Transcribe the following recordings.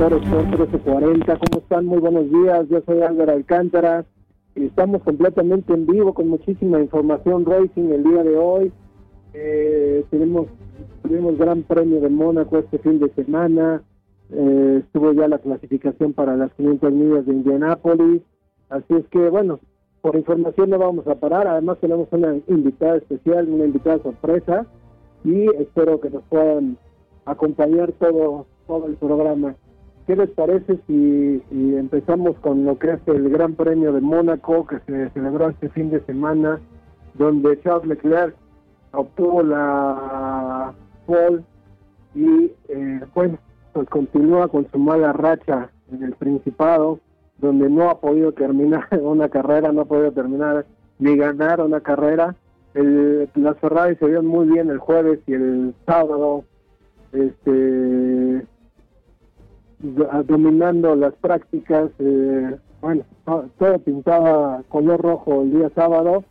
Motores por 1340. ¿Cómo están? Muy buenos días. Yo soy Álvaro Alcántara estamos completamente en vivo con muchísima información racing el día de hoy. Eh, tenemos Gran Premio de Mónaco este fin de semana. Eh, estuvo ya la clasificación para las 500 millas de Indianápolis. Así es que, bueno, por información no vamos a parar. Además tenemos una invitada especial, una invitada sorpresa y espero que nos puedan acompañar todo todo el programa. ¿Qué les parece si, empezamos con lo que es el Gran Premio de Mónaco que se celebró este fin de semana, donde Charles Leclerc obtuvo la pole y eh, bueno, pues continúa con su mala racha en el Principado, donde no ha podido terminar una carrera, no ha podido terminar ni ganar una carrera. Las Ferrari se vieron muy bien el jueves y el sábado, este dominando las prácticas, eh, bueno, todo pintaba color rojo el día sábado.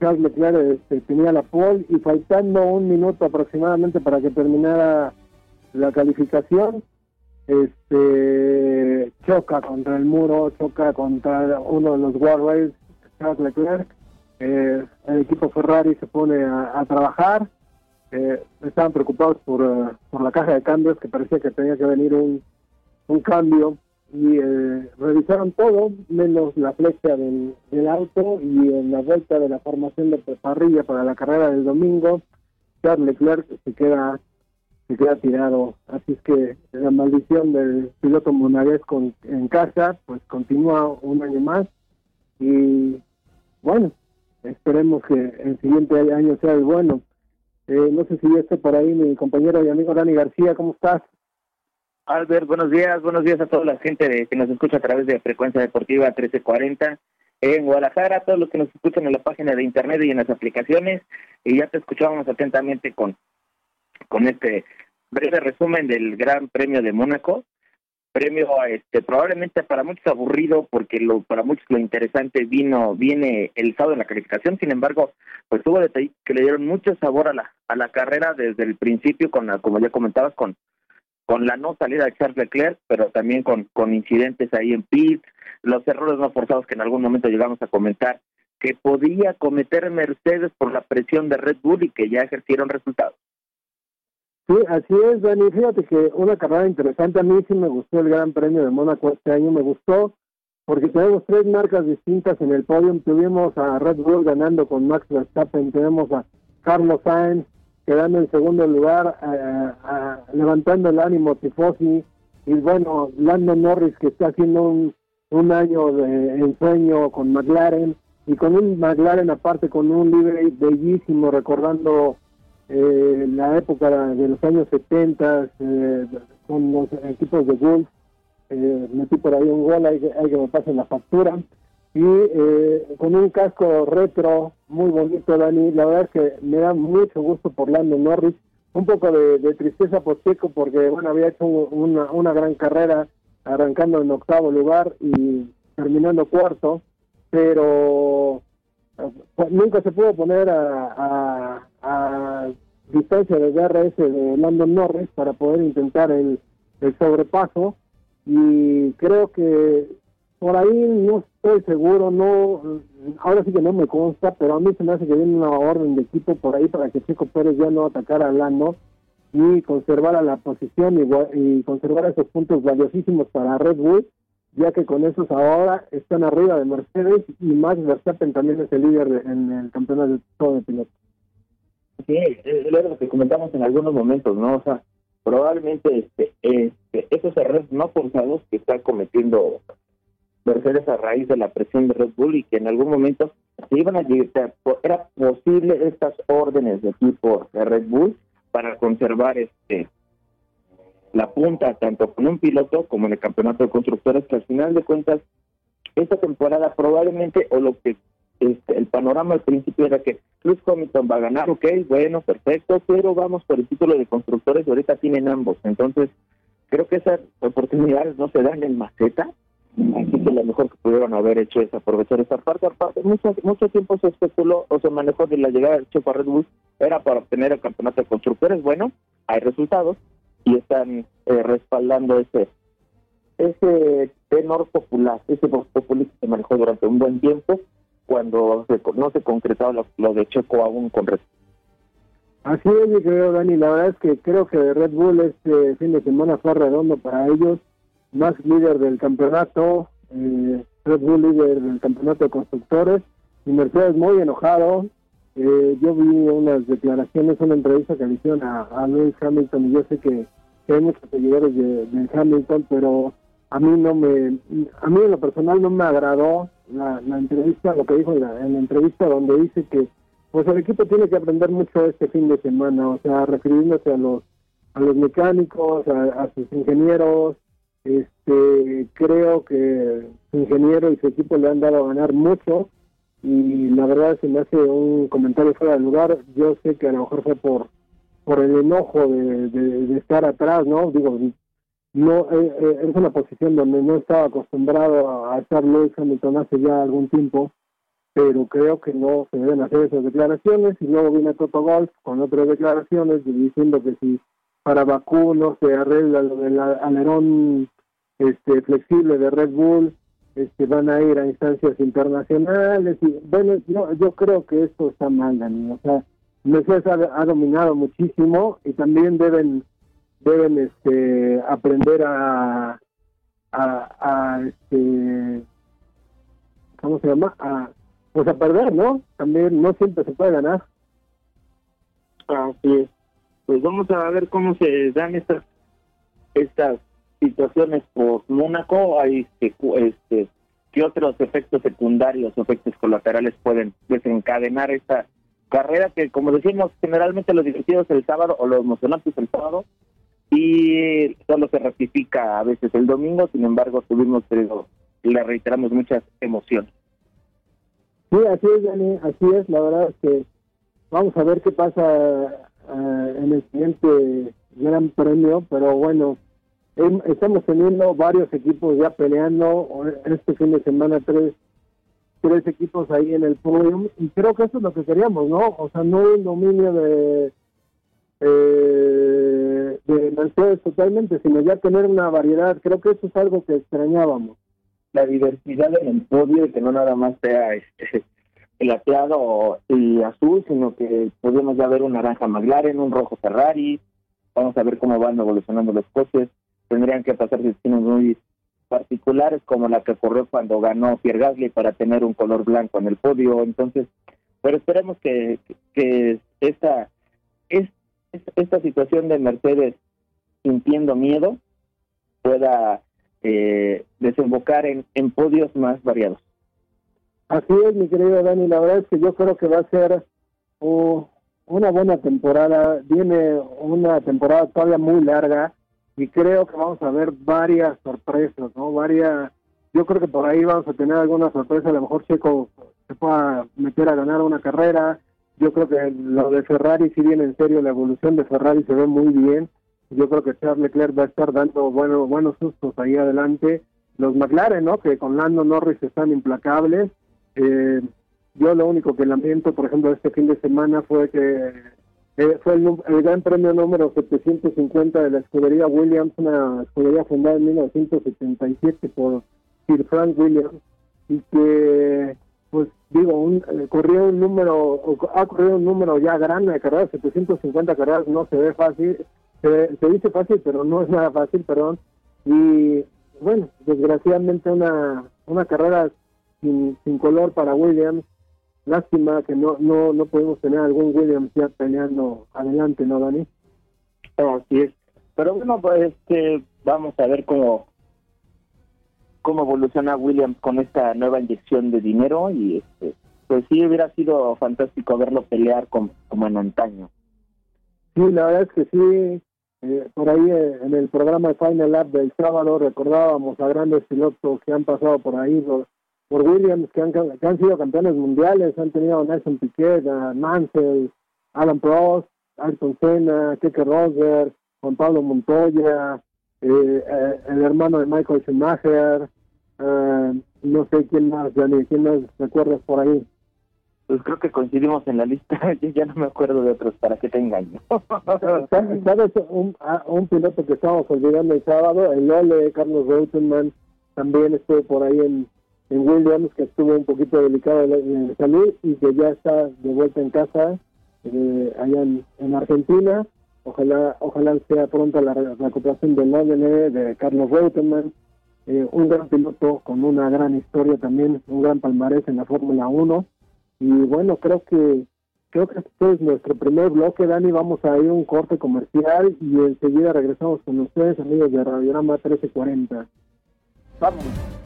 Charles Leclerc este, tenía la pole y faltando un minuto aproximadamente para que terminara la calificación, este choca contra el muro, choca contra uno de los guardrails, Charles Leclerc. Eh, el equipo Ferrari se pone a, trabajar. Eh, estaban preocupados por, eh, por la caja de cambios, que parecía que tenía que venir un, un cambio y eh, revisaron todo, menos la flecha del, auto y en la vuelta de la formación de parrilla para la carrera del domingo, Charles Leclerc se queda se queda tirado. Así es que la maldición del piloto monaguesco en casa, pues continúa un año más y bueno, esperemos que el siguiente año sea el bueno. Eh, no sé si ya está por ahí mi compañero y amigo Dani García, ¿cómo estás? Albert, buenos días, buenos días a toda la gente que nos escucha a través de Frecuencia Deportiva 1340 en Guadalajara, a todos los que nos escuchan en la página de internet y en las aplicaciones, y ya te escuchábamos atentamente con, con este breve resumen del Gran Premio de Mónaco, premio este probablemente para muchos aburrido porque lo para muchos lo interesante vino viene el sábado en la calificación sin embargo pues tuvo detalles que le dieron mucho sabor a la a la carrera desde el principio con la, como ya comentabas con con la no salida de Charles Leclerc, pero también con, incidentes ahí en pit, los errores no forzados que en algún momento llegamos a comentar que podía cometer Mercedes por la presión de Red Bull y que ya ejercieron resultados. Sí, así es, Dani. Fíjate que una carrera interesante. A mí sí me gustó el Gran Premio de Mónaco este año. Me gustó porque tenemos tres marcas distintas en el podio. Tuvimos a Red Bull ganando con Max Verstappen, tenemos a Carlos Sainz quedando en segundo lugar, eh, levantando el ánimo Tifosi, y bueno, Lando Norris que está haciendo un, un año de ensueño con McLaren, y con un McLaren aparte con un libre bellísimo, recordando eh, la época de los años 70 eh, con los equipos de Wolf, eh, metí por ahí un gol, hay, hay que me pasen la factura. Y eh, con un casco retro muy bonito, Dani. La verdad es que me da mucho gusto por Lando Norris. Un poco de, tristeza por Checo porque, bueno, había hecho una, una gran carrera arrancando en octavo lugar y terminando cuarto, pero pues, nunca se pudo poner a, a, distancia de DRS de Lando Norris para poder intentar el, el sobrepaso y creo que por ahí no estoy seguro, no, ahora sí que no me consta, pero a mí se me hace que viene una orden de equipo por ahí para que Chico Pérez ya no atacara a Lando y conservara la posición y, y conservar esos puntos valiosísimos para Red Bull, ya que con esos ahora están arriba de Mercedes y Max Verstappen también es el líder en el campeonato de todo de pilotos. Sí, es lo que comentamos en algunos momentos, ¿no? O sea, probablemente este, este, esos errores no forzados que está cometiendo Mercedes a raíz de la presión de Red Bull y que en algún momento se iban a llegar, era posible estas órdenes de tipo de Red Bull para conservar este la punta tanto con un piloto como en el campeonato de constructores que al final de cuentas esta temporada probablemente o lo que este, el panorama al principio era que Lewis Hamilton va a ganar, ok, bueno, perfecto, pero vamos por el título de constructores, ahorita tienen ambos, entonces creo que esas oportunidades no se dan en maceta, así que lo mejor que pudieron haber hecho es aprovechar esa parte, aparte mucho, mucho tiempo se especuló o se manejó de la llegada del Checo a Red Bull, era para obtener el campeonato de constructores, bueno, hay resultados y están eh, respaldando ese ese tenor popular, ese voz populista que se manejó durante un buen tiempo cuando no se concretaba lo, de Checo aún con Red Así es, mi querido Dani. La verdad es que creo que Red Bull este fin de semana fue redondo para ellos. Más líder del campeonato, eh, Red Bull líder del campeonato de constructores y Mercedes muy enojado. Eh, yo vi unas declaraciones, una entrevista que le hicieron a, Lewis Hamilton y yo sé que, hay muchos seguidores de, de Hamilton, pero a mí no me, a mí en lo personal no me agradó la, entrevista, lo que dijo en la, entrevista donde dice que pues el equipo tiene que aprender mucho este fin de semana, o sea, refiriéndose a los a los mecánicos, a, sus ingenieros, este creo que su ingeniero y su equipo le han dado a ganar mucho y la verdad se me hace un comentario fuera de lugar, yo sé que a lo mejor fue por por el enojo de, de estar atrás, ¿no? Digo, no eh, eh, es una posición donde no estaba acostumbrado a estar Lewis Hamilton hace ya algún tiempo, pero creo que no se deben hacer esas declaraciones y luego viene Toto Golf con otras declaraciones diciendo que si para Bakú no se arregla del alerón este flexible de Red Bull, este van a ir a instancias internacionales y bueno, yo, yo creo que esto está mal, Dani, o sea, Mercedes ha dominado muchísimo y también deben deben este aprender a a, este cómo se llama a pues a perder no también no siempre se puede ganar. Así es. Pues vamos a ver cómo se dan estas estas situaciones por Mónaco hay este, este qué otros efectos secundarios efectos colaterales pueden desencadenar esta carrera que como decimos generalmente lo divertido es el sábado o lo emocionante es el sábado y solo se ratifica a veces el domingo, sin embargo tuvimos, pero le reiteramos muchas emociones. Sí, así es, Dani, así es, la verdad es que vamos a ver qué pasa eh, en el siguiente gran premio, pero bueno, estamos teniendo varios equipos ya peleando, este fin de semana tres tres equipos ahí en el podium y creo que eso es lo que queríamos, ¿no? O sea, no un dominio de eh, de Mercedes totalmente, sino ya tener una variedad. Creo que eso es algo que extrañábamos. La diversidad en el podio, que no nada más sea este plateado y azul, sino que podemos ya ver un naranja McLaren, un rojo Ferrari. Vamos a ver cómo van evolucionando los coches. Tendrían que pasar destinos muy particulares, como la que ocurrió cuando ganó Pierre Gasly para tener un color blanco en el podio. Entonces, pero esperemos que, que esta, esta situación de Mercedes sintiendo miedo pueda eh, desembocar en, en podios más variados. Así es, mi querido Dani, la verdad es que yo creo que va a ser una buena temporada, viene una temporada todavía muy larga y creo que vamos a ver varias sorpresas, ¿no? Varias yo creo que por ahí vamos a tener alguna sorpresa, a lo mejor Checo se pueda meter a ganar una carrera, yo creo que lo de Ferrari si viene en serio, la evolución de Ferrari se ve muy bien, yo creo que Charles Leclerc va a estar dando bueno, buenos sustos ahí adelante, los McLaren, ¿no? Que con Lando Norris están implacables, eh, yo lo único que lamento, por ejemplo, este fin de semana fue que eh, fue el, gran premio número 750 de la escudería Williams, una escudería fundada en 1977 por Sir Frank Williams, y que, pues digo, un, eh, corrió un número, ha corrido un número ya grande de carreras, 750 carreras no se ve fácil, se, dice fácil, pero no es nada fácil, perdón, y bueno, desgraciadamente una, una carrera sin color para Williams, Lástima que no no no podemos tener algún Williams ya peleando adelante, ¿no, Dani? Así es. Pero bueno, pues este, vamos a ver cómo cómo evoluciona Williams con esta nueva inyección de dinero y este pues sí hubiera sido fantástico verlo pelear como en antaño. Sí, la verdad es que sí. Eh, por ahí eh, en el programa de Final Lap del sábado recordábamos a grandes pilotos que han pasado por ahí, los, por Williams, que han, que han sido campeones mundiales, han tenido a Nelson Piquet, a Mansell, Alan Prost, Ayrton Senna, Keke Rosberg, Juan Pablo Montoya, eh, eh, el hermano de Michael Schumacher, eh, no sé quién más, Dani, quién más recuerdas por ahí. Pues creo que coincidimos en la lista, yo ya no me acuerdo de otros, para que te engaño. ¿Sabes un, un piloto que estábamos olvidando el sábado? El Ole, Carlos Reutemann, también estuvo por ahí en, en Williams, que estuvo un poquito delicado de, salud y que ya está de vuelta en casa eh, allá en, Argentina. Ojalá ojalá sea pronta la recuperación del ODN de Carlos Reutemann, eh, un gran piloto con una gran historia también, un gran palmarés en la Fórmula 1. Y bueno, creo que creo que este es nuestro primer bloque, Dani. Vamos a ir a un corte comercial y enseguida regresamos con ustedes, amigos de Radiograma 1340. Vamos.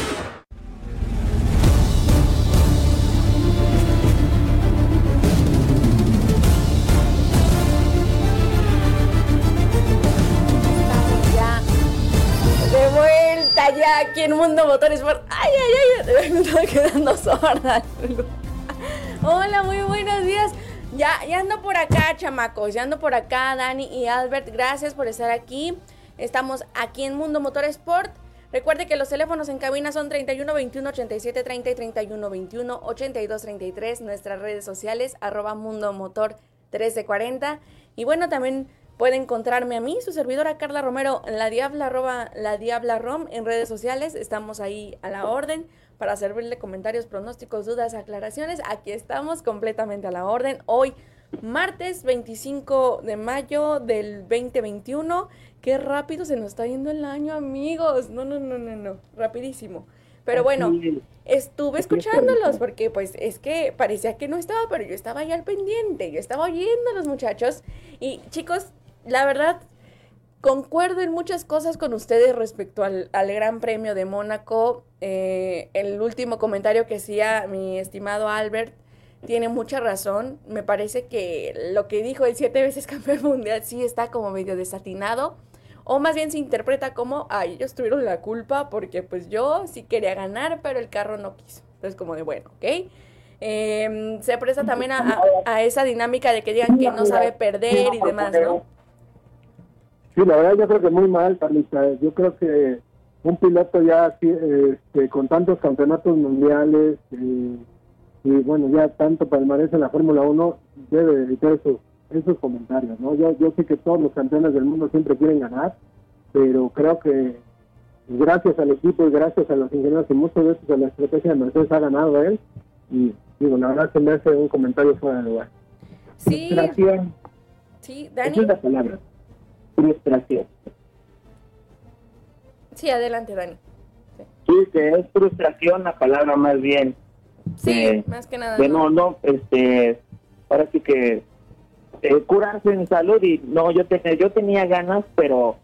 aquí en Mundo Motores por... ¡Ay, ay, ay! Me estaba quedando sorda. Hola, muy buenos días. Ya, ya ando por acá, chamacos. Ya ando por acá, Dani y Albert. Gracias por estar aquí. Estamos aquí en Mundo Motorsport. Recuerde que los teléfonos en cabina son 31 21 87 30 y 31 21 82 33. Nuestras redes sociales, arroba Mundo Motor 1340. Y bueno, también Puede encontrarme a mí, su servidora Carla Romero, la Diabla, arroba, la Diabla Rom en redes sociales. Estamos ahí a la orden para servirle comentarios, pronósticos, dudas, aclaraciones. Aquí estamos completamente a la orden. Hoy, martes 25 de mayo del 2021. Qué rápido se nos está yendo el año, amigos. No, no, no, no, no. Rapidísimo. Pero bueno, estuve escuchándolos porque pues es que parecía que no estaba, pero yo estaba ahí al pendiente, yo estaba oyendo a los muchachos. Y chicos, la verdad, concuerdo en muchas cosas con ustedes respecto al, Gran Premio de Mónaco. Eh, el último comentario que hacía mi estimado Albert tiene mucha razón. Me parece que lo que dijo el siete veces campeón mundial sí está como medio desatinado. O más bien se interpreta como, ay, ellos tuvieron la culpa porque pues yo sí quería ganar, pero el carro no quiso. Entonces como de, bueno, ¿ok? Em, se presta también a, a, esa dinámica de que digan que no sabe perder y demás, ¿no? Sí, la verdad yo creo que muy mal, Carlita. Yo creo que un piloto ya este, con tantos campeonatos mundiales eh, y bueno, ya tanto palmarés en la Fórmula 1, debe evitar esos, esos comentarios, ¿no? Yo, yo sé que todos los campeones del mundo siempre quieren ganar, pero creo que gracias al equipo y gracias a los ingenieros y muchas veces a la estrategia de Mercedes ha ganado él y digo, la verdad se me hace un comentario fuera de lugar. Sí. Sí, Dani. Esa es la palabra frustración. Sí, adelante, Dani. Sí. que es frustración la palabra más bien. Sí, más que nada. Que no, este, ahora sí que eh, curarse en salud y no, yo, tenía yo tenía ganas, pero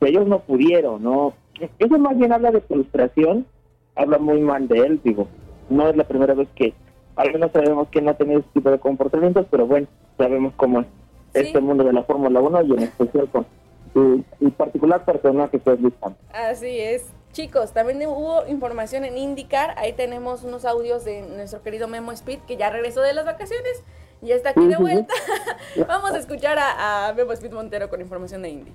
ellos no pudieron, ¿no? Eso más bien habla de frustración, habla muy mal de él, digo. No es la primera vez que, al menos sabemos que no ha tenido ese tipo de comportamientos, pero bueno, sabemos cómo es este mundo de la Fórmula 1 y en especial con su, particular personaje que es Luis Así es. Chicos, también hubo información en IndyCar, ahí tenemos unos audios de nuestro querido Memo Speed, que ya regresó de las vacaciones, ya está aquí de vuelta. Vamos a escuchar a, a Memo Speed Montero con información de Indy.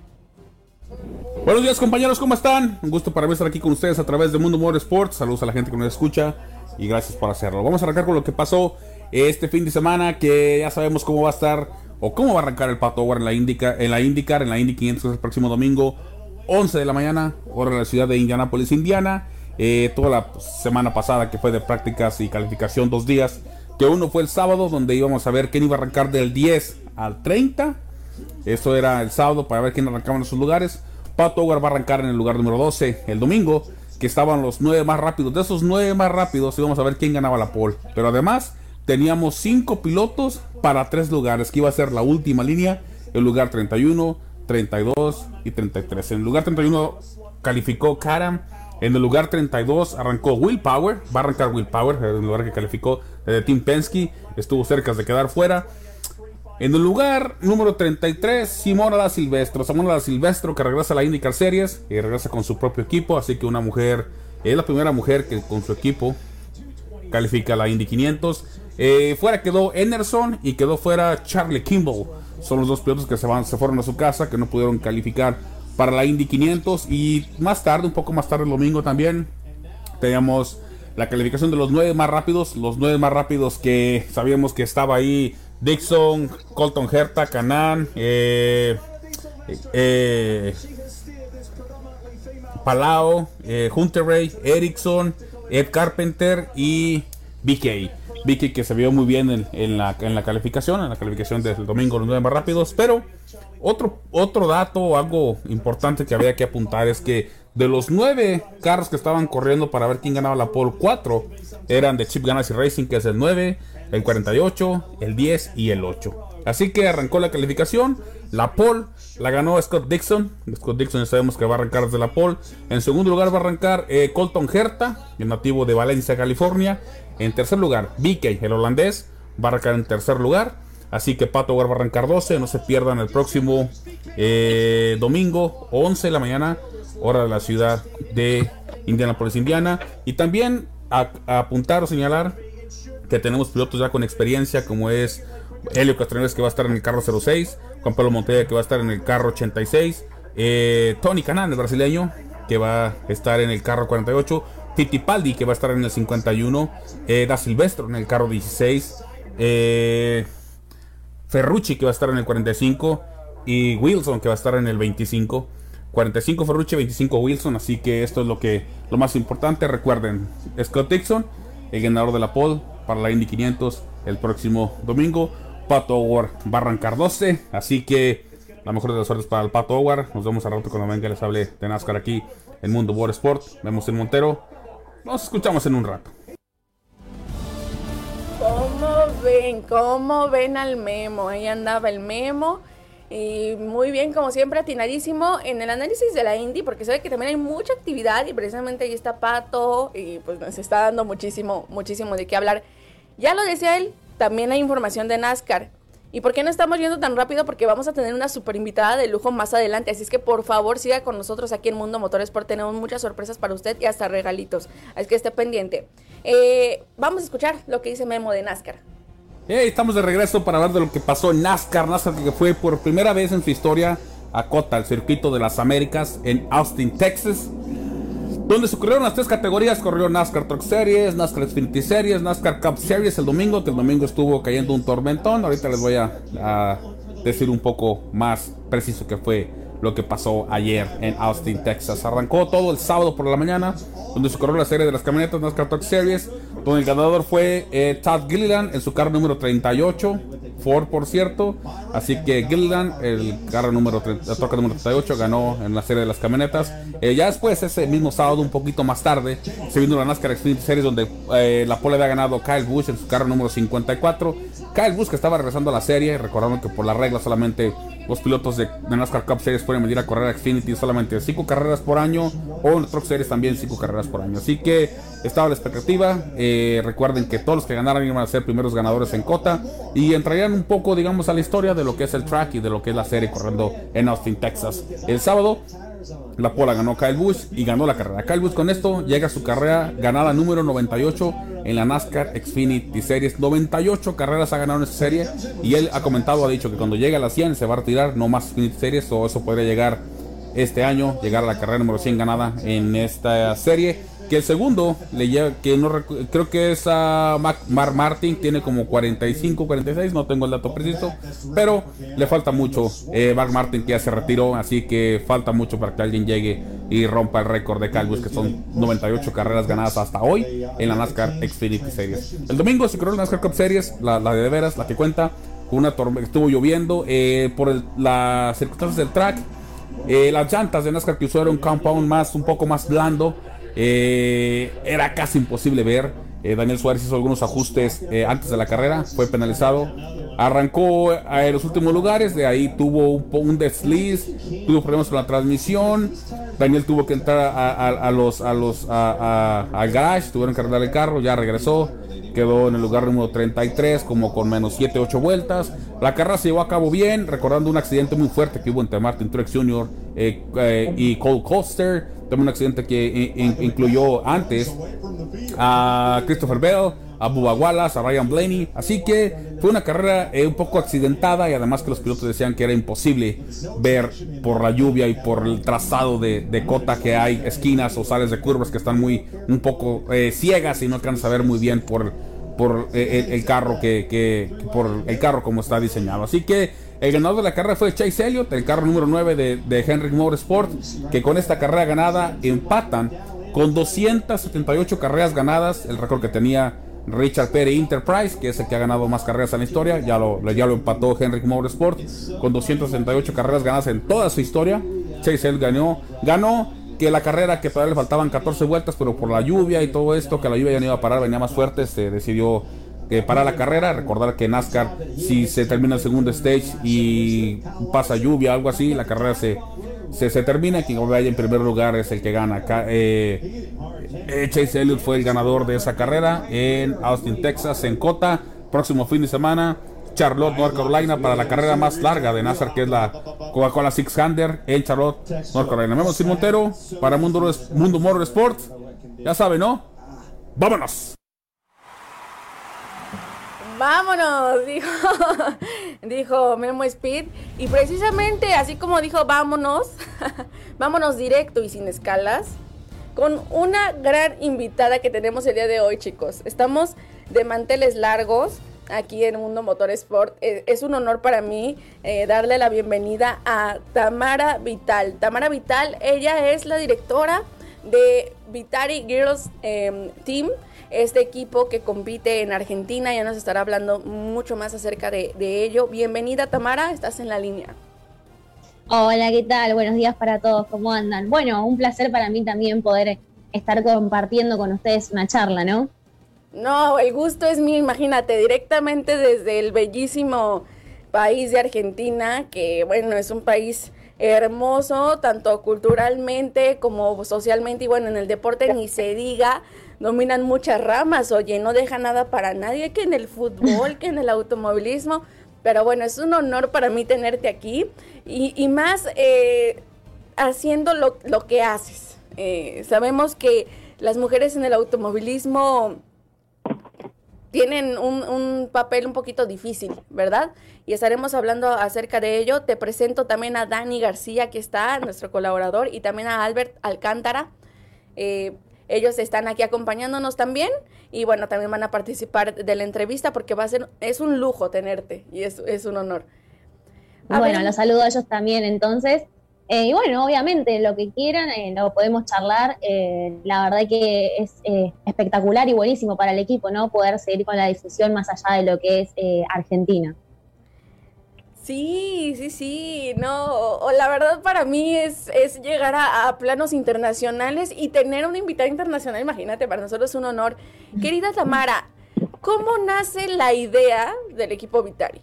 Buenos días compañeros, ¿cómo están? Un gusto para mí estar aquí con ustedes a través de Mundo Motor Sports. Saludos a la gente que nos escucha y gracias por hacerlo. Vamos a arrancar con lo que pasó este fin de semana, que ya sabemos cómo va a estar o cómo va a arrancar el Pato Howard en la IndyCar, en la en la Indy 500 el próximo domingo, 11 de la mañana, hora de la ciudad de Indianapolis, Indiana. Eh, toda la semana pasada que fue de prácticas y calificación dos días, que uno fue el sábado donde íbamos a ver quién iba a arrancar del 10 al 30. Eso era el sábado para ver quién arrancaba en sus lugares. Pato Howard va a arrancar en el lugar número 12 el domingo, que estaban los nueve más rápidos. De esos nueve más rápidos íbamos a ver quién ganaba la pole. Pero además teníamos cinco pilotos para tres lugares, que iba a ser la última línea, el lugar 31, 32 y 33. En el lugar 31 calificó Karam. En el lugar 32 arrancó Will Power. Va a arrancar Will Power, en el lugar que calificó de Tim Penske. Estuvo cerca de quedar fuera. En el lugar número 33, Simona da Silvestro. Simona da Silvestro que regresa a la IndyCar Series y regresa con su propio equipo. Así que una mujer, es la primera mujer que con su equipo califica la Indy 500. Eh, fuera quedó Enerson y quedó fuera Charlie Kimball. Son los dos pilotos que se, van, se fueron a su casa, que no pudieron calificar para la Indy 500. Y más tarde, un poco más tarde el domingo también, teníamos la calificación de los nueve más rápidos. Los nueve más rápidos que sabíamos que estaba ahí Dixon, Colton Herta, Canan, eh, eh, Palau, eh, Hunter Ray, Erickson, Ed Carpenter y BK. BK que se vio muy bien en, la, en la calificación, en la calificación del domingo, los nueve más rápidos. Pero otro, otro dato, algo importante que había que apuntar es que de los nueve carros que estaban corriendo para ver quién ganaba la pole, cuatro eran de Chip Ganassi Racing, que es el 9 el 48, el 10 y el 8. Así que arrancó la calificación. La pole la ganó Scott Dixon. Scott Dixon ya sabemos que va a arrancar desde la pole. En segundo lugar va a arrancar eh, Colton Herta, el nativo de Valencia, California. En tercer lugar, BK, el holandés, va a arrancar en tercer lugar. Así que Pato va a arrancar 12. No se pierdan el próximo eh, domingo, 11 de la mañana, hora de la ciudad de Indianapolis, Indiana. Y también a apuntar o señalar que tenemos pilotos ya con experiencia, como es Helio Castaneves que va a estar en el carro 06, Juan Pablo Montoya que va a estar en el carro 86, eh, Tony Canan, el brasileño, que va a estar en el carro 48, Fittipaldi que va a estar en el 51, eh, Da Silvestro en el carro 16, eh, Ferrucci que va a estar en el 45 y Wilson que va a estar en el 25. 45 Ferrucci, 25 Wilson, así que esto es lo que lo más importante. Recuerden, Scott Dixon, el ganador de la pole, para la Indy 500 el próximo domingo. Pato Howard va a arrancar 12, así que la mejor de las suertes para el Pato Howard. Nos vemos al rato cuando venga les hable de NASCAR aquí en Mundo World Sport. Vemos en Montero. Nos escuchamos en un rato. ¿Cómo ven? ¿Cómo ven al memo? Ahí andaba el memo. Y muy bien, como siempre, atinadísimo en el análisis de la Indy, porque sabe que también hay mucha actividad y precisamente ahí está Pato y pues nos está dando muchísimo, muchísimo de qué hablar. Ya lo decía él, también hay información de NASCAR. ¿Y por qué no estamos yendo tan rápido? Porque vamos a tener una super invitada de lujo más adelante. Así es que por favor siga con nosotros aquí en Mundo Motores porque tenemos muchas sorpresas para usted y hasta regalitos. Así que esté pendiente. Eh, vamos a escuchar lo que dice Memo de NASCAR. Hey, estamos de regreso para hablar de lo que pasó en NASCAR. NASCAR que fue por primera vez en su historia a Cota, el circuito de las Américas en Austin, Texas. Donde se ocurrieron las tres categorías, corrió NASCAR Truck Series, NASCAR Xfinity Series, NASCAR Cup Series el domingo, que el domingo estuvo cayendo un tormentón. Ahorita les voy a, decir un poco más preciso qué fue lo que pasó ayer en Austin, Texas. Arrancó todo el sábado por la mañana, donde se corrió la serie de las camionetas NASCAR Truck Series, donde el ganador fue eh, Todd Gilliland en su carro número 38. Ford, por cierto. Así que Gilliland, el carro número la troca número 38, ganó en la serie de las camionetas. Eh, ya después, ese mismo sábado, un poquito más tarde, se vino la NASCAR Xfinity Series donde eh, la pole había ganado Kyle Busch en su carro número 54. Kyle Busch que estaba regresando a la serie, recordando que por la regla solamente los pilotos de, NASCAR Cup Series pueden venir a correr a Xfinity solamente 5 carreras por año o en Truck Series también 5 carreras por año. Así que estaba la expectativa. Eh, recuerden que todos los que ganaran iban a ser primeros ganadores en cota y un poco, digamos, a la historia de lo que es el track y de lo que es la serie corriendo en Austin, Texas. El sábado la pola ganó Kyle Busch y ganó la carrera. Kyle Busch con esto llega a su carrera ganada número 98 en la NASCAR Xfinity Series. 98 carreras ha ganado en esta serie y él ha comentado, ha dicho que cuando llegue a las 100 se va a retirar, no más Xfinity Series o eso podría llegar este año, llegar a la carrera número 100 ganada en esta serie. Que el segundo, le lleva, que no creo que es a Mark Martin, tiene como 45, 46, no tengo el dato preciso, pero le falta mucho. Eh, Mark Martin que ya se retiró, así que falta mucho para que alguien llegue y rompa el récord de Calvus, que son 98 carreras ganadas hasta hoy en la NASCAR Xfinity Series. El domingo se corrió la NASCAR Cup Series, la, de veras, la que cuenta, una tormenta, estuvo lloviendo eh, por las circunstancias del track. Eh, las llantas de NASCAR que usaron un compound más, un poco más blando eh, era casi imposible ver. Eh, Daniel Suárez hizo algunos ajustes eh, antes de la carrera, fue penalizado. Arrancó a los últimos lugares, de ahí tuvo un, desliz, tuvo problemas con la transmisión. Daniel tuvo que entrar a, los a los al garage, tuvieron que arreglar el carro, ya regresó quedó en el lugar número 33, como con menos 7, 8 vueltas. La carrera se llevó a cabo bien, recordando un accidente muy fuerte que hubo entre Martin Truex Jr. y Cole Coster. También un accidente que incluyó antes a Christopher Bell, a Bubba Wallace, a Ryan Blaney. Así que fue una carrera eh, un poco accidentada y además que los pilotos decían que era imposible ver por la lluvia y por el trazado de, cota que hay, esquinas o sales de curvas que están muy un poco eh, ciegas y no alcanzan a ver muy bien por, por eh, el, carro que, por el carro como está diseñado. Así que el ganador de la carrera fue Chase Elliott, el carro número 9 de, de Henry Motorsport, que con esta carrera ganada empatan con 278 carreras ganadas, el récord que tenía Richard Perry Enterprise, que es el que ha ganado más carreras en la historia, ya lo, ya lo empató Henry Motorsport, con 268 carreras ganadas en toda su historia. Chase Elliott ganó, ganó que la carrera que todavía le faltaban 14 vueltas, pero por la lluvia y todo esto, que la lluvia ya no iba a parar, venía más fuerte, se decidió que para la carrera. Recordar que NASCAR, si se termina el segundo stage y pasa lluvia, algo así, la carrera se, se, termina. Quien vaya en primer lugar es el que gana. Eh, eh, Chase Elliott fue el ganador de esa carrera en Austin, Texas, en Cota. Próximo fin de semana. Charlotte, North Carolina, para la carrera más larga de NASCAR, que es la Coca-Cola 600 en Charlotte, North Carolina. Me llamo Montero para Mundo, Mundo Motorsport. Ya saben, ¿no? ¡Vámonos! Vámonos, dijo, dijo Memo Speed. Y precisamente así como dijo vámonos, vámonos directo y sin escalas, con una gran invitada que tenemos el día de hoy, chicos. Estamos de manteles largos aquí en Mundo Motor Sport. Eh, es un honor para mí eh, darle la bienvenida a Tamara Vital. Tamara Vital, ella es la directora de Vitari Girls em, Team este equipo que compite en Argentina. Ya nos estará hablando mucho más acerca de, ello. Bienvenida Tamara, estás en la línea. Hola, ¿qué tal? Buenos días para todos, ¿cómo andan? Bueno, un placer para mí también poder estar compartiendo con ustedes una charla, ¿no? No, el gusto es mío, imagínate, directamente desde el bellísimo país de Argentina, que bueno, es un país hermoso, tanto culturalmente como socialmente, y bueno, en el deporte ni se diga, dominan muchas ramas, oye, no deja nada para nadie, que en el fútbol, que en el automovilismo, pero bueno, es un honor para mí tenerte aquí y, más eh, haciendo lo, que haces. Eh, sabemos que las mujeres en el automovilismo tienen un, un, papel un poquito difícil, ¿verdad? Y estaremos hablando acerca de ello. Te presento también a Dani García, que está, nuestro colaborador, y también a Albert Alcántara. Eh, ellos están aquí acompañándonos también y bueno, también van a participar de la entrevista porque va a ser, es un lujo tenerte y es, es un honor. bueno, los saludo a ellos también entonces. Eh, y bueno, obviamente lo que quieran eh, lo podemos charlar. Eh, la verdad que es espectacular y buenísimo para el equipo, ¿no? Poder seguir con la difusión más allá de lo que es Argentina. Sí, sí, sí, no, o, la verdad para mí es, es llegar a, planos internacionales y tener una invitada internacional, imagínate, para nosotros es un honor. Querida Tamara, ¿cómo nace la idea del equipo Vitari?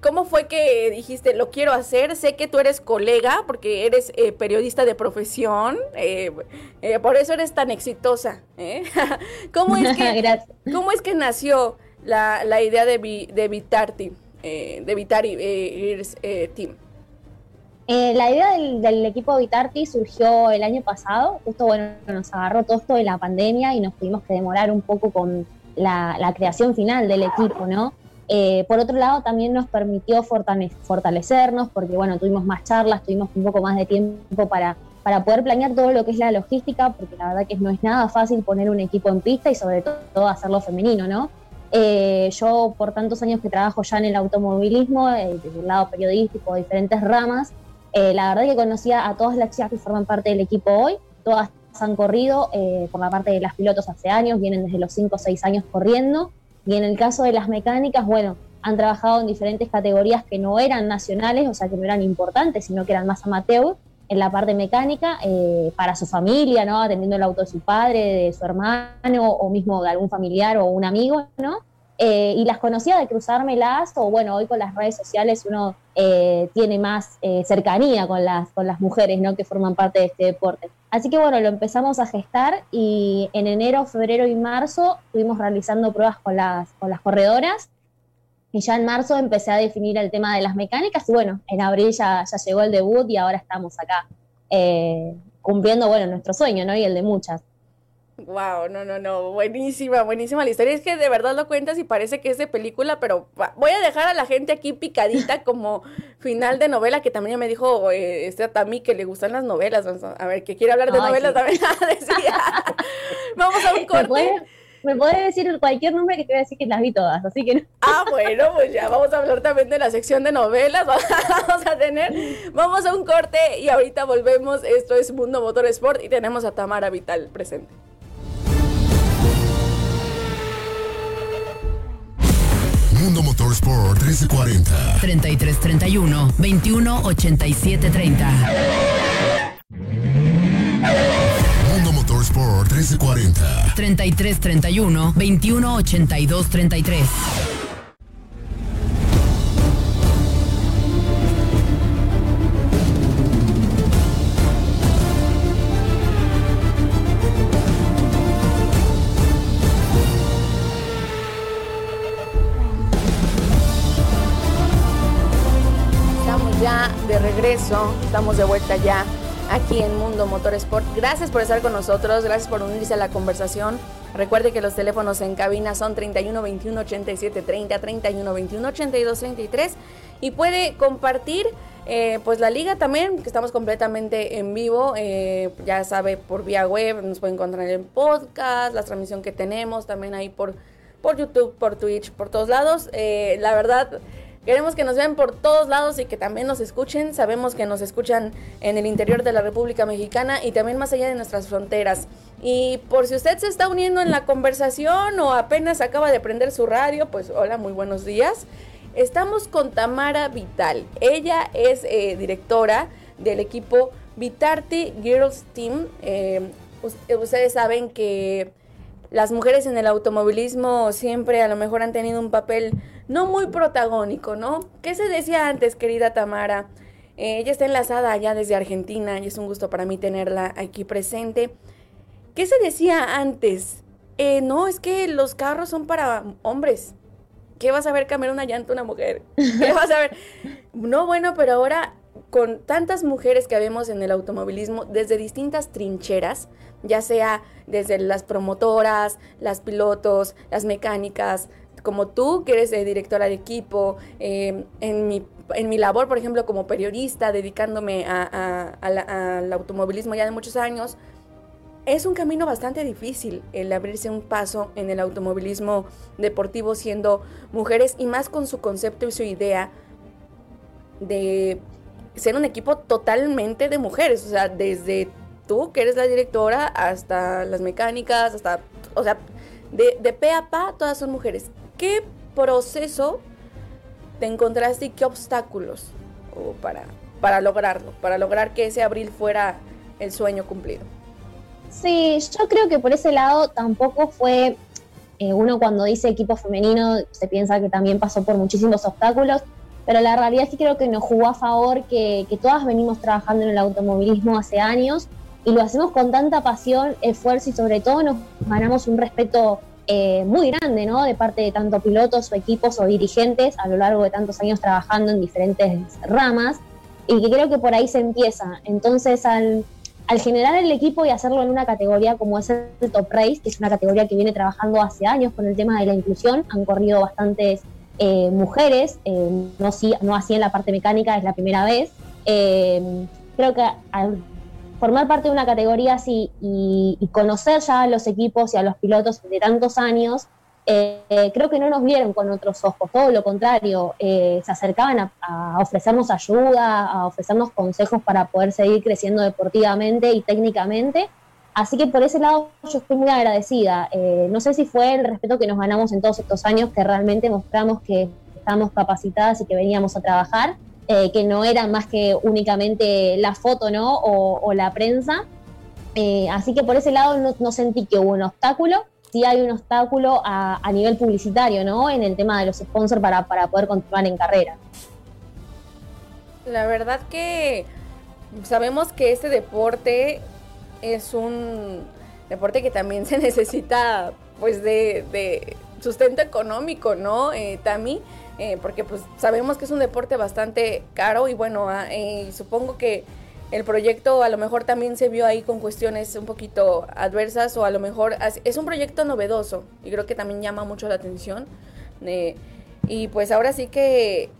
¿Cómo fue que dijiste, lo quiero hacer? Sé que tú eres colega porque eres eh, periodista de profesión, eh, eh, por eso eres tan exitosa. ¿Cómo, es que, ¿Cómo es que nació la, la idea de, de Vitarti? Eh, de Vitari eh, eh, Team? Eh, la idea del, equipo Vitarti surgió el año pasado, justo bueno, nos agarró todo esto de la pandemia y nos tuvimos que demorar un poco con la, creación final del equipo, ¿no? por otro lado, también nos permitió fortalecernos porque, bueno, tuvimos más charlas, tuvimos un poco más de tiempo para, para poder planear todo lo que es la logística, porque la verdad que no es nada fácil poner un equipo en pista y sobre todo hacerlo femenino, ¿no? Eh, yo por tantos años que trabajo ya en el automovilismo, eh, desde el lado periodístico, diferentes ramas, eh, la verdad que conocía a todas las chicas que forman parte del equipo hoy, todas han corrido por la parte de las pilotos hace años, vienen desde los 5 o 6 años corriendo, y en el caso de las mecánicas, bueno, han trabajado en diferentes categorías que no eran nacionales, o sea, que no eran importantes, sino que eran más amateur, en la parte mecánica para su familia, ¿no? Atendiendo el auto de su padre, de su hermano o mismo de algún familiar o un amigo, ¿no? Eh, y las conocía de cruzármelas, o bueno, hoy con las redes sociales uno eh, tiene más eh, cercanía con las, con las mujeres ¿no? que forman parte de este deporte. Así que bueno, lo empezamos a gestar y en enero, febrero y marzo estuvimos realizando pruebas con las, con las corredoras y ya en marzo empecé a definir el tema de las mecánicas y bueno, en abril ya, ya llegó el debut y ahora estamos acá cumpliendo bueno, nuestro sueño ¿no? y el de muchas. Wow, no, no, no, buenísima, buenísima la historia. Es que de verdad lo cuentas y parece que es de película, pero voy a dejar a la gente aquí picadita como final de novela, que también ya me dijo eh, este Tami que le gustan las novelas. A ver, que quiere hablar de novelas también. Vamos a un corte. Me puede decir cualquier nombre que te voy a decir que las vi todas, así que Ah, bueno, pues ya vamos a hablar también de la sección de novelas, vamos a tener, vamos a un corte y ahorita volvemos, esto es Mundo Motor Sport y tenemos a Tamara Vital presente. Mundo Motorsport 1340. 3331 2187 30. Mundo Motorsport 1340. 3331 2182 33. de regreso, estamos de vuelta ya aquí en Mundo Motorsport. Gracias por estar con nosotros, gracias por unirse a la conversación. Recuerde que los teléfonos en cabina son 31 21 87 30, 31 21 82 33 y puede compartir eh, pues la liga también, que estamos completamente en vivo, eh, ya sabe por vía web, nos puede encontrar en podcast, la transmisión que tenemos también ahí por, por YouTube, por Twitch, por todos lados. Eh, la verdad Queremos que nos vean por todos lados y que también nos escuchen. Sabemos que nos escuchan en el interior de la República Mexicana y también más allá de nuestras fronteras. Y por si usted se está uniendo en la conversación o apenas acaba de prender su radio, pues hola, muy buenos días. Estamos con Tamara Vital. Ella es eh, directora del equipo Vitarti Girls Team. Eh, ustedes saben que las mujeres en el automovilismo siempre a lo mejor han tenido un papel no muy protagónico, ¿no? ¿Qué se decía antes, querida Tamara? Eh, ella está enlazada allá desde Argentina y es un gusto para mí tenerla aquí presente. ¿Qué se decía antes? Eh, no, es que los carros son para hombres. ¿Qué vas a ver cambiar una llanta una mujer? ¿Qué vas a ver? No, bueno, pero ahora con tantas mujeres que vemos en el automovilismo desde distintas trincheras, ya sea desde las promotoras, las pilotos, las mecánicas, como tú, que eres directora de equipo, em, en, mi, en mi labor, por ejemplo, como periodista, dedicándome al automovilismo ya de muchos años, es un camino bastante difícil el abrirse un paso en el automovilismo deportivo siendo mujeres y más con su concepto y su idea de ser un equipo totalmente de mujeres, o sea, desde tú, que eres la directora, hasta las mecánicas, hasta, o sea, de, de pe a pa, todas son mujeres. ¿Qué proceso te encontraste y qué obstáculos o para, para lograrlo, para lograr que ese abril fuera el sueño cumplido. Sí, yo creo que por ese lado tampoco fue, eh, uno cuando dice equipo femenino se piensa que también pasó por muchísimos obstáculos, pero la realidad es que creo que nos jugó a favor que, que todas venimos trabajando en el automovilismo hace años y lo hacemos con tanta pasión, esfuerzo y sobre todo nos ganamos un respeto eh, muy grande, ¿no? De parte de tanto pilotos o equipos o dirigentes a lo largo de tantos años trabajando en diferentes ramas y que creo que por ahí se empieza. Entonces, al, al generar el equipo y hacerlo en una categoría como es el Top Race, que es una categoría que viene trabajando hace años con el tema de la inclusión, han corrido bastantes eh, mujeres, eh, no, no así en la parte mecánica, es la primera vez. creo que al formar parte de una categoría así y, conocer ya a los equipos y a los pilotos de tantos años, eh, creo que no nos vieron con otros ojos, todo lo contrario, eh, se acercaban a, ofrecernos ayuda, a ofrecernos consejos para poder seguir creciendo deportivamente y técnicamente. Así que por ese lado yo estoy muy agradecida. Eh, no sé si fue el respeto que nos ganamos en todos estos años que realmente mostramos que estamos capacitadas y que veníamos a trabajar, eh, que no era más que únicamente la foto, ¿no? O, la prensa. Eh, así que por ese lado no, sentí que hubo un obstáculo. Sí hay un obstáculo a, nivel publicitario, ¿no? En el tema de los sponsors para, para poder continuar en carrera. La verdad que sabemos que este deporte es un deporte que también se necesita pues de, sustento económico, ¿no, eh, Tami? Eh, porque pues sabemos que es un deporte bastante caro y bueno, ah, eh, supongo que el proyecto a lo mejor también se vio ahí con cuestiones un poquito adversas o a lo mejor es un proyecto novedoso y creo que también llama mucho la atención. Eh, y pues ahora sí que,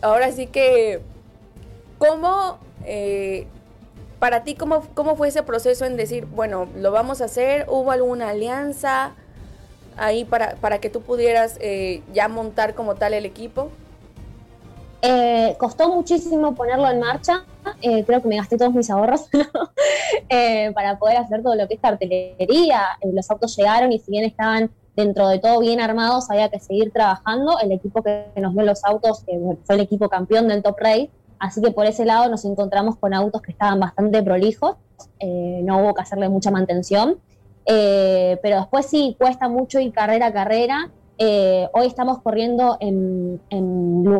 ahora sí que, ¿cómo, para ti, cómo, cómo fue ese proceso en decir, bueno, lo vamos a hacer? ¿Hubo alguna alianza? Ahí para, para que tú pudieras eh, ya montar como tal el equipo? Eh, costó muchísimo ponerlo en marcha, eh, creo que me gasté todos mis ahorros para poder hacer todo lo que es cartelería. los autos llegaron y si bien estaban dentro de todo bien armados, había que seguir trabajando. El equipo que nos dio los autos fue el equipo campeón del Top Race, así que por ese lado nos encontramos con autos que estaban bastante prolijos, no hubo que hacerle mucha mantención. Eh, pero después sí, cuesta mucho ir carrera a carrera. Eh, hoy estamos corriendo en,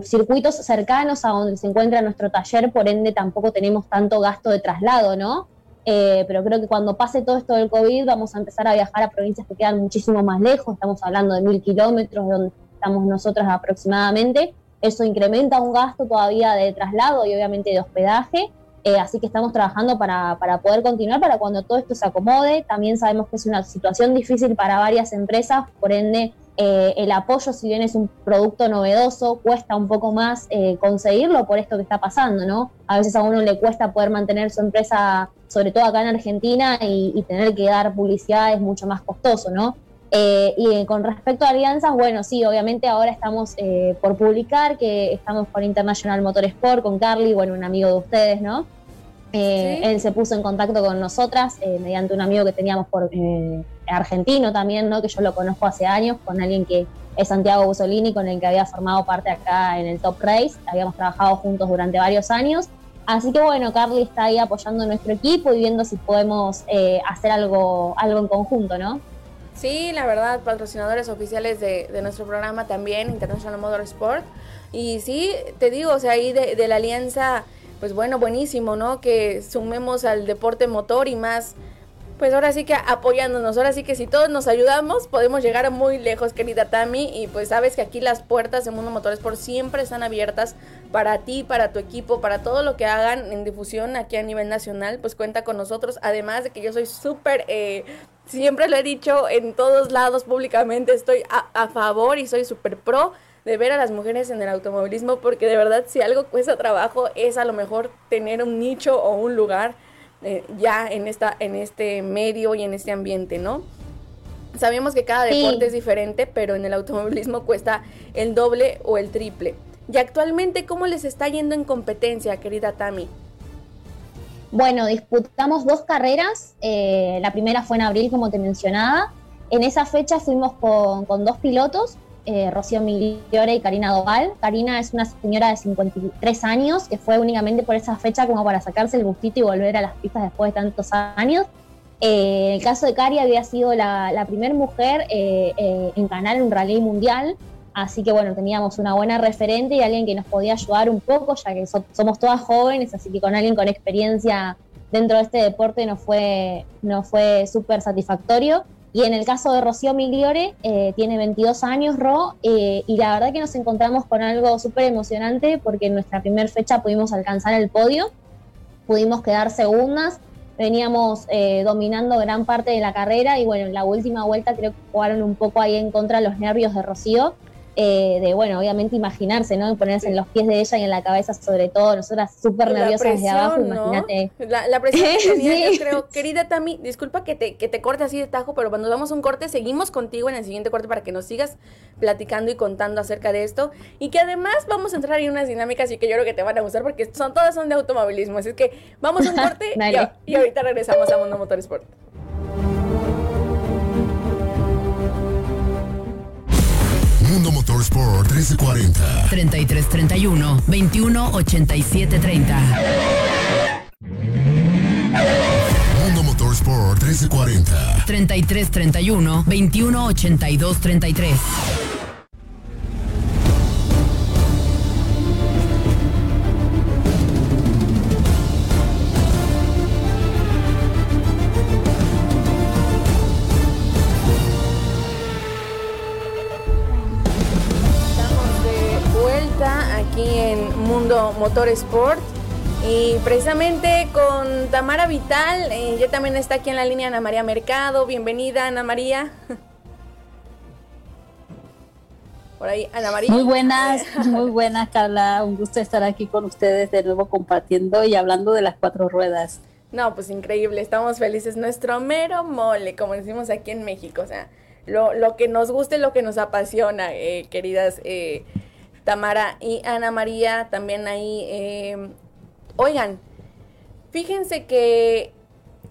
circuitos cercanos a donde se encuentra nuestro taller, por ende tampoco tenemos tanto gasto de traslado, ¿no? Eh, pero creo que cuando pase todo esto del COVID vamos a empezar a viajar a provincias que quedan muchísimo más lejos, estamos hablando de mil kilómetros de donde estamos nosotras aproximadamente. Eso incrementa un gasto todavía de traslado y obviamente de hospedaje. Eh, así que estamos trabajando para, para, poder continuar, para cuando todo esto se acomode. También sabemos que es una situación difícil para varias empresas, por ende eh, el apoyo, si bien es un producto novedoso, cuesta un poco más eh, conseguirlo por esto que está pasando, ¿no? A veces a uno le cuesta poder mantener su empresa, sobre todo acá en Argentina, y, y tener que dar publicidad es mucho más costoso, ¿no? Y con respecto a alianzas, bueno, sí, obviamente ahora estamos por publicar que estamos con International Motorsport, con Carly, bueno, un amigo de ustedes, ¿no? Eh, él se puso en contacto con nosotras eh, mediante un amigo que teníamos por eh, argentino también, ¿no? que yo lo conozco hace años, con alguien que es Santiago Bussolini, con el que había formado parte acá en el Top Race. Habíamos trabajado juntos durante varios años. Así que bueno, Carly está ahí apoyando nuestro equipo y viendo si podemos hacer algo, algo en conjunto, ¿no? Sí, la verdad, patrocinadores oficiales de, nuestro programa también, International Motorsport. Y sí, te digo, o sea, ahí de la alianza pues bueno, buenísimo, ¿no? Que sumemos al deporte motor y más, pues ahora sí que apoyándonos, ahora sí que si todos nos ayudamos podemos llegar muy lejos, querida Tami, y pues sabes que aquí las puertas de Mundo Motores por siempre están abiertas para ti, para tu equipo, para todo lo que hagan en difusión aquí a nivel nacional, pues cuenta con nosotros, además de que yo soy súper... Eh, siempre lo he dicho en todos lados públicamente, estoy a, a favor y soy súper pro de ver a las mujeres en el automovilismo, porque de verdad si algo cuesta trabajo es a lo mejor tener un nicho o un lugar eh, ya en, esta, en este medio y en este ambiente, ¿no? Sabemos que cada deporte es diferente, pero en el automovilismo cuesta el doble o el triple. Y actualmente, ¿cómo les está yendo en competencia, querida Tami? Bueno, disputamos dos carreras. Eh, la primera fue en abril, como te mencionaba. En esa fecha fuimos con, con dos pilotos eh, Rocío Migliore y Karina Doval. Karina es una señora de 53 años que fue únicamente por esa fecha como para sacarse el gustito y volver a las pistas después de tantos años. Eh, el caso de Cari había sido la, la primera mujer eh, en ganar un rally mundial, así que bueno, teníamos una buena referente y alguien que nos podía ayudar un poco, ya que somos todas jóvenes, así que con alguien con experiencia dentro de este deporte nos fue, nos fue súper satisfactorio. Y en el caso de Rocío Migliore, eh, tiene 22 años, Ro, eh, y la verdad que nos encontramos con algo súper emocionante porque en nuestra primera fecha pudimos alcanzar el podio, pudimos quedar segundas, veníamos eh, dominando gran parte de la carrera y bueno, en la última vuelta creo que jugaron un poco ahí en contra los nervios de Rocío eh, de, bueno, obviamente imaginarse, ¿no? Ponerse en los pies de ella y en la cabeza, sobre todo, nosotras súper nerviosas desde abajo, imagínate. La, presión que yo creo. Querida Tami, disculpa que te, que te corte así de tajo, pero cuando damos un corte, seguimos contigo en el siguiente corte para que nos sigas platicando y contando acerca de esto. Y que además vamos a entrar en unas dinámicas y que yo creo que te van a gustar porque son todas son de automovilismo. Así que vamos a un corte y, y ahorita regresamos a Mundo Motorsport. Motorsport 1340. 3331 218730. Mundo Motorsport 1340. 3331 218233. Motor Sport. Y precisamente con Tamara Vital, eh, ya también está aquí en la línea Ana María Mercado. Bienvenida, Ana María. Por ahí, Ana María. Muy buenas, muy buenas, Carla. Un gusto estar aquí con ustedes de nuevo compartiendo y hablando de las cuatro ruedas. No, pues increíble, estamos felices. Nuestro mero mole, como decimos aquí en México. O sea, lo, lo que nos guste, lo que nos apasiona, eh, queridas eh, Tamara y Ana María también ahí. Eh, oigan, fíjense que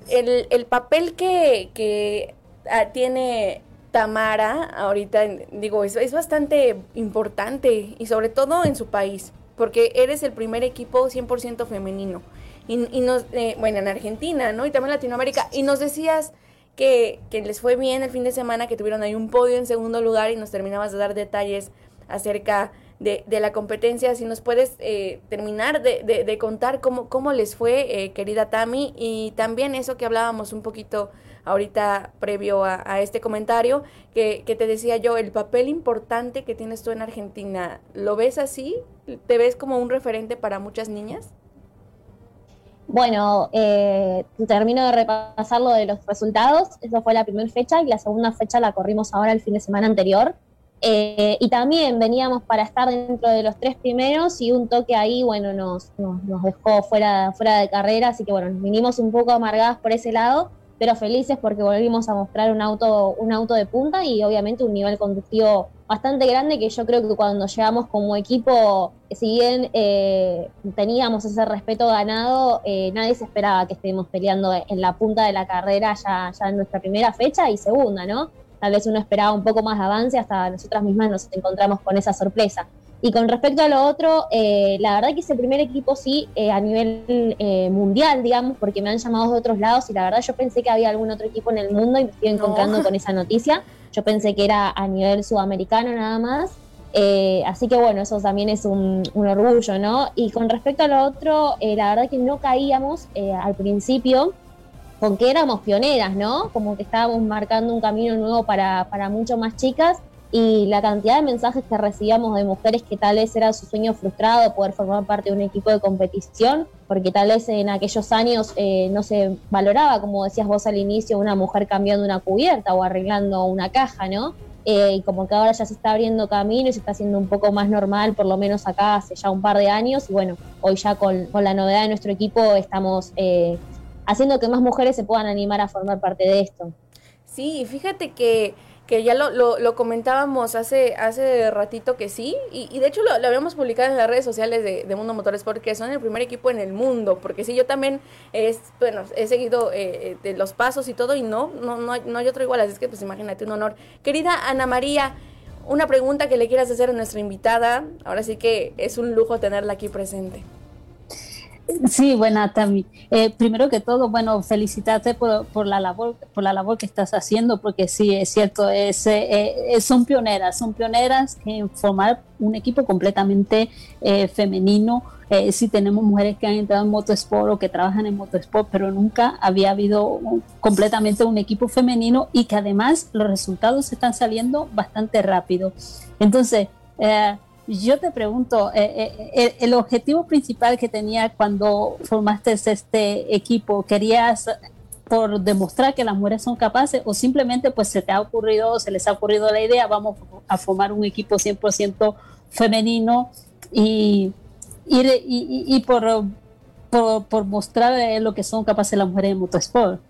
el, papel que, ah, tiene Tamara ahorita, digo, es, es bastante importante y sobre todo en su país, porque eres el primer equipo 100% femenino. Y, y nos, eh, bueno, en Argentina, ¿no? Y también en Latinoamérica. Y nos decías que, que les fue bien el fin de semana, que tuvieron ahí un podio en segundo lugar y nos terminabas de dar detalles acerca de, de la competencia, si nos puedes eh, terminar de, de, contar cómo, cómo les fue, eh, querida Tami, y también eso que hablábamos un poquito ahorita previo a, este comentario, que, que, te decía yo, el papel importante que tienes tú en Argentina, ¿lo ves así? ¿Te ves como un referente para muchas niñas? Bueno, eh, termino de repasar lo de los resultados. Esa fue la primera fecha y la segunda fecha la corrimos ahora el fin de semana anterior. Eh, y también veníamos para estar dentro de los tres primeros y un toque ahí, bueno, nos, nos, dejó fuera, fuera de carrera, así que bueno, nos vinimos un poco amargadas por ese lado, pero felices porque volvimos a mostrar un auto, un auto de punta y obviamente un nivel conductivo bastante grande que yo creo que cuando llegamos como equipo, si bien eh, teníamos ese respeto ganado, eh, nadie se esperaba que estemos peleando en la punta de la carrera ya, ya en nuestra primera fecha y segunda, ¿no? Tal vez uno esperaba un poco más de avance, hasta nosotras mismas nos encontramos con esa sorpresa. Y con respecto a lo otro, eh, la verdad que ese primer equipo sí, eh, a nivel eh, mundial, digamos, porque me han llamado de otros lados y la verdad yo pensé que había algún otro equipo en el mundo y me estoy encontrando con esa noticia. Yo pensé que era a nivel sudamericano nada más. así que bueno, eso también es un, un, orgullo, ¿no? Y con respecto a lo otro, la verdad que no caíamos al principio con que éramos pioneras, ¿no? Como que estábamos marcando un camino nuevo para, para mucho más chicas y la cantidad de mensajes que recibíamos de mujeres que tal vez era su sueño frustrado poder formar parte de un equipo de competición, porque tal vez en aquellos años eh, no se valoraba, como decías vos al inicio, una mujer cambiando una cubierta o arreglando una caja, ¿no? Eh, y como que ahora ya se está abriendo camino y se está haciendo un poco más normal, por lo menos acá hace ya un par de años, y bueno, hoy ya con, con la novedad de nuestro equipo estamos eh, haciendo que más mujeres se puedan animar a formar parte de esto. Sí, fíjate que, que ya lo, lo, comentábamos hace, hace ratito que sí, y, de hecho lo, habíamos publicado en las redes sociales de, de, Mundo Motores porque son el primer equipo en el mundo, porque sí, yo también es, bueno, he seguido eh, de los pasos y todo, y no, no, no, hay, no hay otro igual, así que pues imagínate, un honor. Querida Ana María, una pregunta que le quieras hacer a nuestra invitada. Ahora sí que es un lujo tenerla aquí presente. Sí, buena, Tami. Eh, primero que todo, bueno, felicitarte por, la labor, por la labor que estás haciendo, porque sí, es cierto, es, eh, eh, son pioneras, son pioneras en formar un equipo completamente femenino. sí tenemos mujeres que han entrado en motosport o que trabajan en motosport, pero nunca había habido completamente un equipo femenino y que además los resultados están saliendo bastante rápido. Entonces, yo te pregunto, eh, eh, eh, el objetivo principal que tenía cuando formaste este equipo, ¿querías por demostrar que las mujeres son capaces o simplemente pues se te ha ocurrido, se les ha ocurrido la idea, vamos a formar un equipo 100% femenino y, y, por, por, mostrar lo que son capaces las mujeres en motorsport?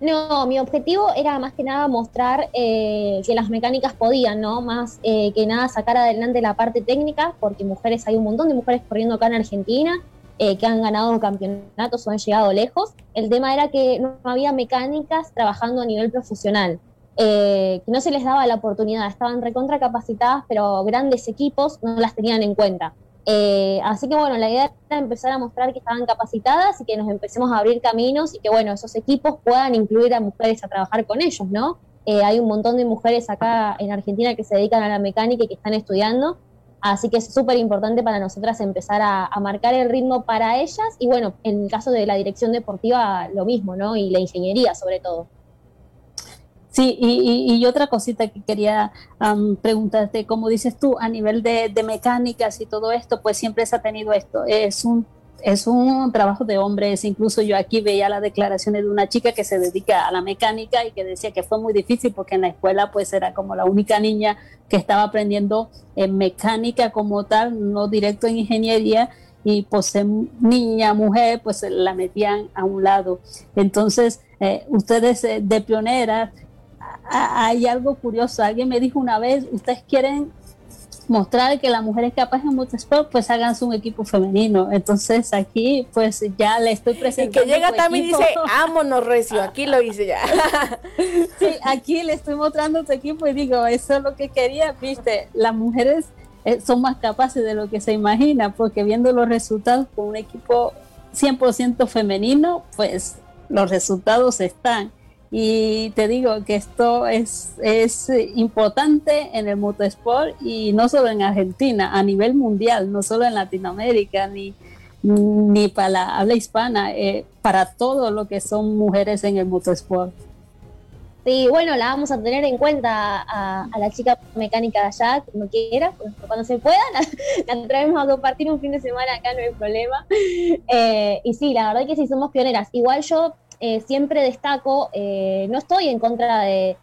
No, mi objetivo era más que nada mostrar eh, que las mecánicas podían, ¿no? Más eh, que nada sacar adelante la parte técnica, porque mujeres, hay un montón de mujeres corriendo acá en Argentina eh, que han ganado campeonatos o han llegado lejos. El tema era que no había mecánicas trabajando a nivel profesional, que no se les daba la oportunidad, estaban recontra capacitadas, pero grandes equipos no las tenían en cuenta. Eh, así que bueno, la idea era empezar a mostrar que estaban capacitadas y que nos empecemos a abrir caminos y que bueno, esos equipos puedan incluir a mujeres a trabajar con ellos, ¿no? Eh, hay un montón de mujeres acá en Argentina que se dedican a la mecánica y que están estudiando, así que es súper importante para nosotras empezar a, a, marcar el ritmo para ellas y bueno, en el caso de la dirección deportiva lo mismo, ¿no? Y la ingeniería sobre todo. Sí, y, otra cosita que quería preguntarte, como dices tú, a nivel de, mecánicas y todo esto, pues siempre se ha tenido esto. Es un, es un trabajo de hombres. Incluso yo aquí veía las declaraciones de una chica que se dedica a la mecánica y que decía que fue muy difícil porque en la escuela pues era como la única niña que estaba aprendiendo en mecánica como tal, no directo en ingeniería y pues niña, mujer, pues la metían a un lado. Entonces, eh, ustedes eh, de pioneras hay algo curioso. Alguien me dijo una vez, ustedes quieren mostrar que la mujer es capaz en motorsport, pues háganse un equipo femenino. Entonces aquí pues ya le estoy presentando. Y que llega también y dice, ámonos recio, aquí lo hice ya. sí, aquí le estoy mostrando tu equipo y digo, eso es lo que quería, viste, las mujeres eh, son más capaces de lo que se imagina, porque viendo los resultados con un equipo 100% femenino, pues los resultados están. Y te digo que esto es, es importante en el motorsport y no solo en Argentina, a nivel mundial, no solo en Latinoamérica ni, ni para la habla hispana, eh, para todo lo que son mujeres en el motorsport. Sí, bueno, la vamos a tener en cuenta a, la chica mecánica de allá, como quiera, pues, cuando se pueda, la, traemos a compartir un fin de semana acá, no hay problema. Eh, y sí, la verdad que sí somos pioneras. Igual yo eh, siempre destaco, eh, no estoy en contra de,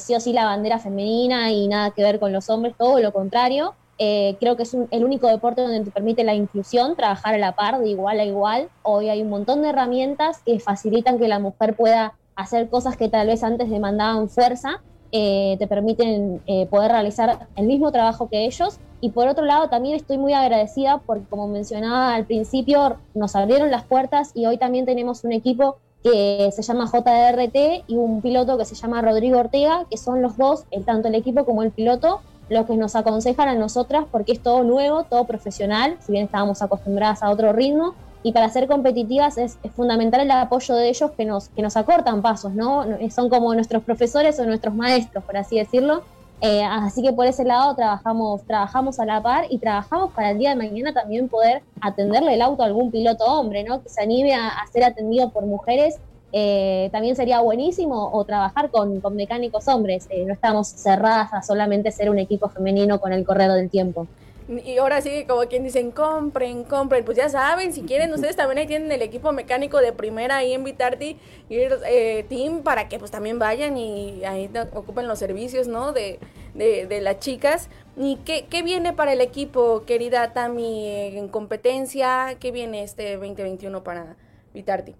sí o sí la bandera femenina y nada que ver con los hombres, todo lo contrario. Eh, creo que es el único deporte donde te permite la inclusión, trabajar a la par, de igual a igual. Hoy hay un montón de herramientas que facilitan que la mujer pueda hacer cosas que tal vez antes demandaban fuerza, te permiten poder realizar el mismo trabajo que ellos. Y por otro lado, también estoy muy agradecida porque, como mencionaba al principio, nos abrieron las puertas y hoy también tenemos un equipo que se llama JRT, y un piloto que se llama Rodrigo Ortega, que son los dos, el, tanto el equipo como el piloto, los que nos aconsejan a nosotras porque es todo nuevo, todo profesional, si bien estábamos acostumbradas a otro ritmo, y para ser competitivas es, fundamental el apoyo de ellos que nos, que nos acortan pasos, ¿no? Son como nuestros profesores o nuestros maestros, por así decirlo, eh, así que por ese lado trabajamos, trabajamos a la par y trabajamos para el día de mañana también poder atenderle el auto a algún piloto hombre, ¿no? Que se anime a, ser atendido por mujeres. Eh, también sería buenísimo o trabajar con, mecánicos hombres. Eh, no estamos cerradas a solamente ser un equipo femenino con el correr del tiempo. Y ahora sí, como quien dicen, compren, compren. Pues ya saben, si quieren, ustedes también ahí tienen el equipo mecánico de primera ahí en Vitarti y eh, Team para que pues también vayan y ahí ocupen los servicios, ¿no? De, de, las chicas. ¿Y qué, qué, viene para el equipo, querida Tami, en competencia? ¿Qué viene este 2021 para Vitarti?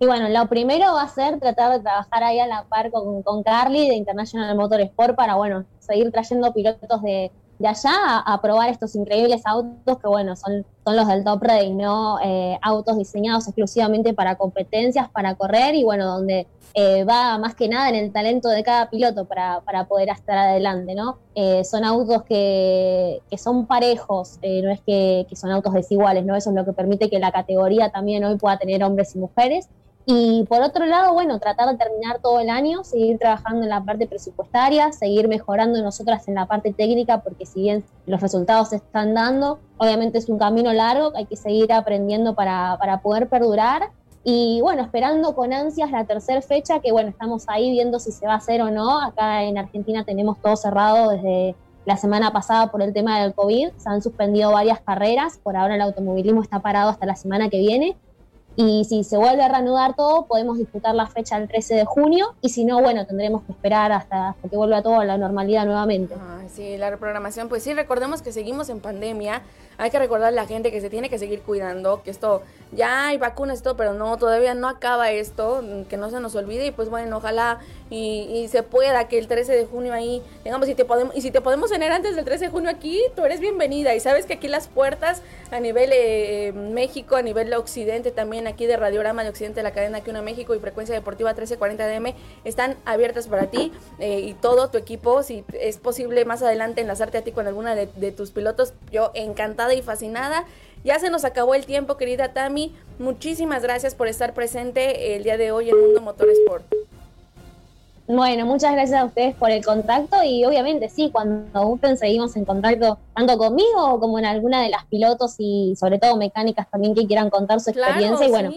Y bueno, lo primero va a ser tratar de trabajar ahí a la par con, con Carly de International Motor Sport para, bueno, seguir trayendo pilotos de, de allá a, probar estos increíbles autos que, bueno, son, son los del Top Race, ¿no? Eh, autos diseñados exclusivamente para competencias, para correr y, bueno, donde eh, va más que nada en el talento de cada piloto para, para poder estar adelante, ¿no? Eh, son autos que, que son parejos, no es que son autos desiguales, ¿no? Eso es lo que permite que la categoría también hoy pueda tener hombres y mujeres. Y por otro lado, bueno, tratar de terminar todo el año, seguir trabajando en la parte presupuestaria, seguir mejorando nosotras en la parte técnica, porque si bien los resultados se están dando, obviamente es un camino largo, hay que seguir aprendiendo para, para poder perdurar. Y bueno, esperando con ansias la tercera fecha, que bueno, estamos ahí viendo si se va a hacer o no. Acá en Argentina tenemos todo cerrado desde la semana pasada por el tema del COVID. Se han suspendido varias carreras. Por ahora el automovilismo está parado hasta la semana que viene. Y si se vuelve a reanudar todo, podemos disputar la fecha el 13 de junio. Y si no, bueno, tendremos que esperar hasta, que vuelva todo a la normalidad nuevamente. sí, la reprogramación. Pues sí, recordemos que seguimos en pandemia. Hay que recordar a la gente que se tiene que seguir cuidando, que esto ya hay vacunas y todo, pero no, todavía no acaba esto, que no se nos olvide. Y pues bueno, ojalá y, se pueda que el 13 de junio ahí digamos si te podemos y si te podemos tener antes del 13 de junio aquí tú eres bienvenida y sabes que aquí las puertas a nivel eh, México a nivel occidente también aquí de Radiorama de Occidente la cadena aquí una México y frecuencia deportiva 1340 DM están abiertas para ti eh, y todo tu equipo si es posible más adelante enlazarte a ti con alguna de, de tus pilotos yo encantada y fascinada ya se nos acabó el tiempo, querida Tami. Muchísimas gracias por estar presente el día de hoy en Mundo Motorsport. Bueno, muchas gracias a ustedes por el contacto y obviamente sí, cuando gusten seguimos en contacto tanto conmigo como en alguna de las pilotos y sobre todo mecánicas también que quieran contar su experiencia y bueno,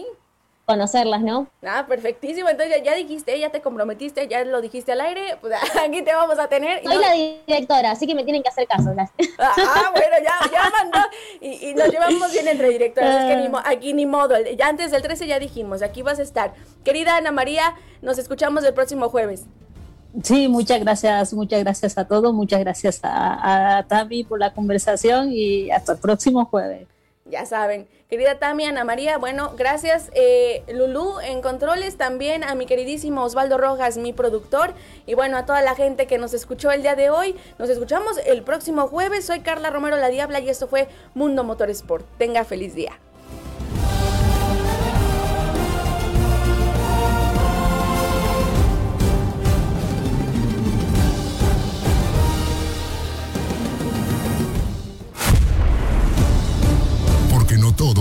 conocerlas, ¿no? Ah, perfectísimo. Entonces ya, dijiste, ya te comprometiste, ya lo dijiste al aire, pues aquí te vamos a tener. Soy la directora, así que me tienen que hacer caso. Ah, bueno, ya, ya mandó. Y, nos llevamos bien entre directoras. Es que ni, aquí ni modo. Ya antes del 13 ya dijimos, aquí vas a estar. Querida Ana María, nos escuchamos el próximo jueves. Sí, muchas gracias, muchas gracias a todos, muchas gracias a, a Tami por la conversación y hasta el próximo jueves. Ya saben, querida Tami, Ana María, bueno, gracias eh, Lulú en controles, también a mi queridísimo Osvaldo Rojas, mi productor, y bueno, a toda la gente que nos escuchó el día de hoy. Nos escuchamos el próximo jueves. Soy Carla Romero La Diabla y esto fue Mundo Motorsport. Tenga feliz día.